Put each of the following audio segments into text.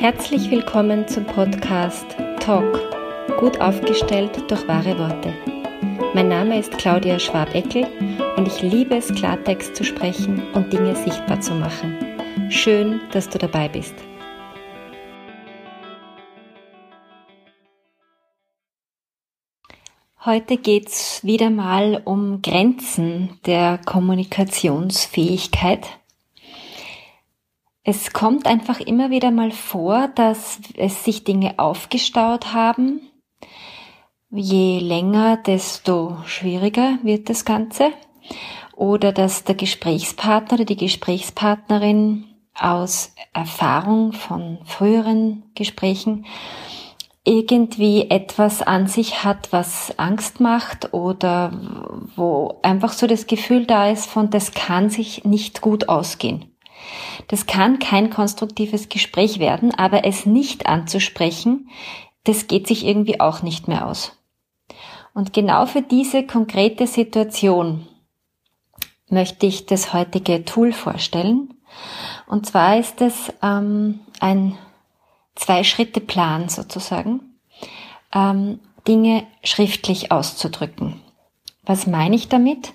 Herzlich willkommen zum Podcast Talk, gut aufgestellt durch wahre Worte. Mein Name ist Claudia Schwabeckel und ich liebe es, Klartext zu sprechen und Dinge sichtbar zu machen. Schön, dass du dabei bist. Heute geht's wieder mal um Grenzen der Kommunikationsfähigkeit es kommt einfach immer wieder mal vor, dass es sich Dinge aufgestaut haben. Je länger, desto schwieriger wird das Ganze. Oder dass der Gesprächspartner oder die Gesprächspartnerin aus Erfahrung von früheren Gesprächen irgendwie etwas an sich hat, was Angst macht oder wo einfach so das Gefühl da ist von, das kann sich nicht gut ausgehen. Das kann kein konstruktives Gespräch werden, aber es nicht anzusprechen, das geht sich irgendwie auch nicht mehr aus. Und genau für diese konkrete Situation möchte ich das heutige Tool vorstellen. Und zwar ist es ähm, ein Zwei-Schritte-Plan sozusagen, ähm, Dinge schriftlich auszudrücken. Was meine ich damit?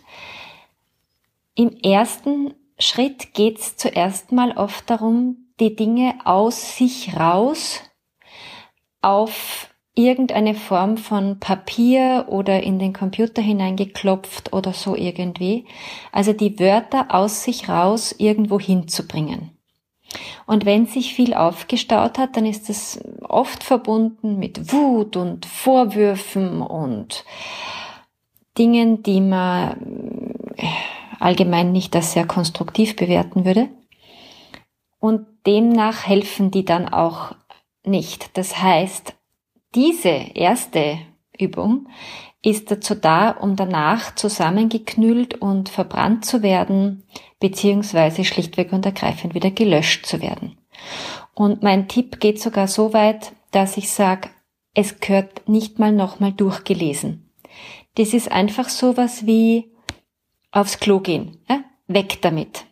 Im ersten Schritt geht es zuerst mal oft darum, die Dinge aus sich raus auf irgendeine Form von Papier oder in den Computer hineingeklopft oder so irgendwie. Also die Wörter aus sich raus irgendwo hinzubringen. Und wenn sich viel aufgestaut hat, dann ist es oft verbunden mit Wut und Vorwürfen und Dingen, die man allgemein nicht als sehr konstruktiv bewerten würde. Und demnach helfen die dann auch nicht. Das heißt, diese erste Übung ist dazu da, um danach zusammengeknüllt und verbrannt zu werden, beziehungsweise schlichtweg und ergreifend wieder gelöscht zu werden. Und mein Tipp geht sogar so weit, dass ich sage, es gehört nicht mal nochmal durchgelesen. Das ist einfach sowas wie aufs Klo gehen. Ja? Weg damit.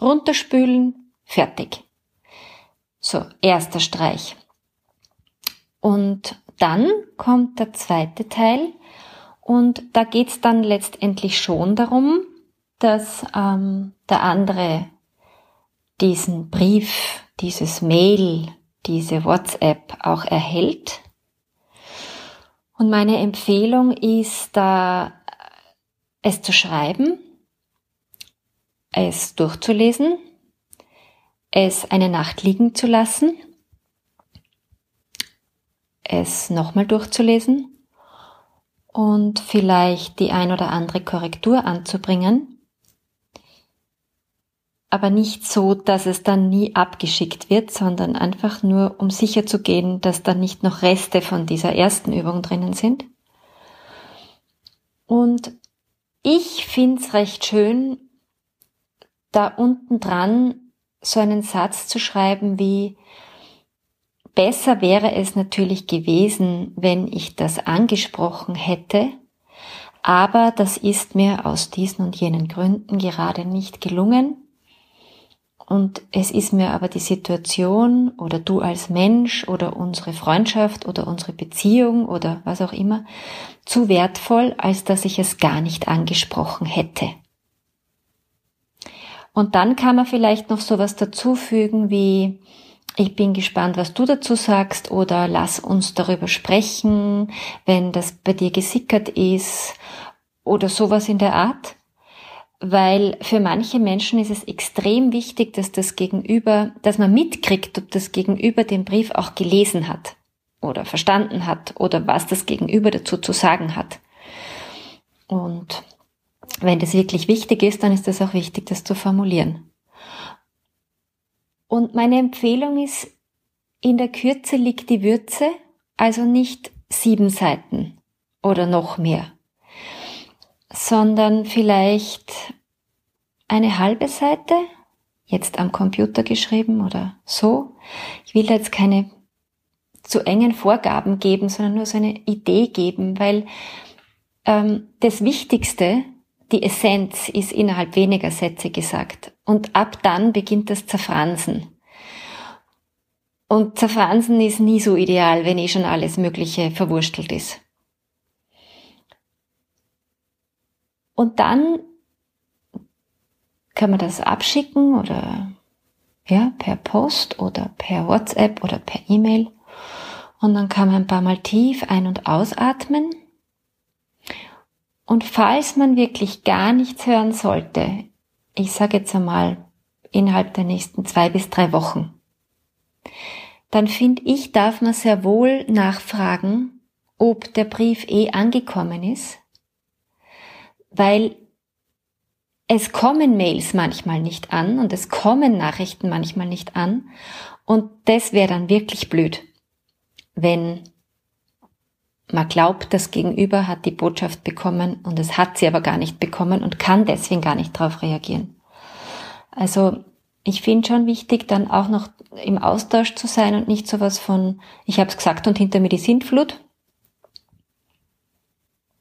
Runterspülen, fertig. So, erster Streich. Und dann kommt der zweite Teil und da geht's dann letztendlich schon darum, dass ähm, der andere diesen Brief, dieses Mail, diese WhatsApp auch erhält. Und meine Empfehlung ist da es zu schreiben, es durchzulesen, es eine Nacht liegen zu lassen, es nochmal durchzulesen und vielleicht die ein oder andere Korrektur anzubringen, aber nicht so, dass es dann nie abgeschickt wird, sondern einfach nur, um sicher zu gehen, dass da nicht noch Reste von dieser ersten Übung drinnen sind. Und ich find's recht schön, da unten dran so einen Satz zu schreiben wie Besser wäre es natürlich gewesen, wenn ich das angesprochen hätte, aber das ist mir aus diesen und jenen Gründen gerade nicht gelungen und es ist mir aber die Situation oder du als Mensch oder unsere Freundschaft oder unsere Beziehung oder was auch immer zu wertvoll, als dass ich es gar nicht angesprochen hätte. Und dann kann man vielleicht noch sowas dazufügen wie, ich bin gespannt, was du dazu sagst oder lass uns darüber sprechen, wenn das bei dir gesickert ist oder sowas in der Art weil für manche Menschen ist es extrem wichtig, dass das Gegenüber, dass man mitkriegt, ob das Gegenüber den Brief auch gelesen hat oder verstanden hat oder was das Gegenüber dazu zu sagen hat. Und wenn das wirklich wichtig ist, dann ist es auch wichtig, das zu formulieren. Und meine Empfehlung ist, in der Kürze liegt die Würze, also nicht sieben Seiten oder noch mehr sondern vielleicht eine halbe Seite, jetzt am Computer geschrieben oder so. Ich will da jetzt keine zu engen Vorgaben geben, sondern nur so eine Idee geben, weil ähm, das Wichtigste, die Essenz, ist innerhalb weniger Sätze gesagt. Und ab dann beginnt das Zerfransen. Und zerfansen ist nie so ideal, wenn eh schon alles Mögliche verwurstelt ist. Und dann kann man das abschicken oder ja, per Post oder per WhatsApp oder per E-Mail. Und dann kann man ein paar Mal tief ein- und ausatmen. Und falls man wirklich gar nichts hören sollte, ich sage jetzt einmal innerhalb der nächsten zwei bis drei Wochen, dann finde ich, darf man sehr wohl nachfragen, ob der Brief eh angekommen ist, weil es kommen Mails manchmal nicht an und es kommen Nachrichten manchmal nicht an und das wäre dann wirklich blöd, wenn man glaubt, das Gegenüber hat die Botschaft bekommen und es hat sie aber gar nicht bekommen und kann deswegen gar nicht darauf reagieren. Also ich finde schon wichtig, dann auch noch im Austausch zu sein und nicht sowas von, ich habe es gesagt und hinter mir die Sintflut,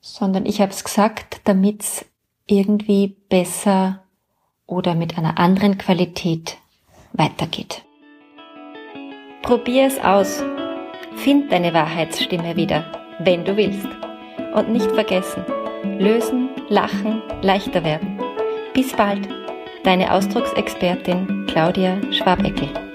sondern ich habe es gesagt, damit es irgendwie besser oder mit einer anderen Qualität weitergeht. Probier es aus. Find deine Wahrheitsstimme wieder, wenn du willst. Und nicht vergessen, lösen, lachen, leichter werden. Bis bald. Deine Ausdrucksexpertin Claudia Schwabeckel.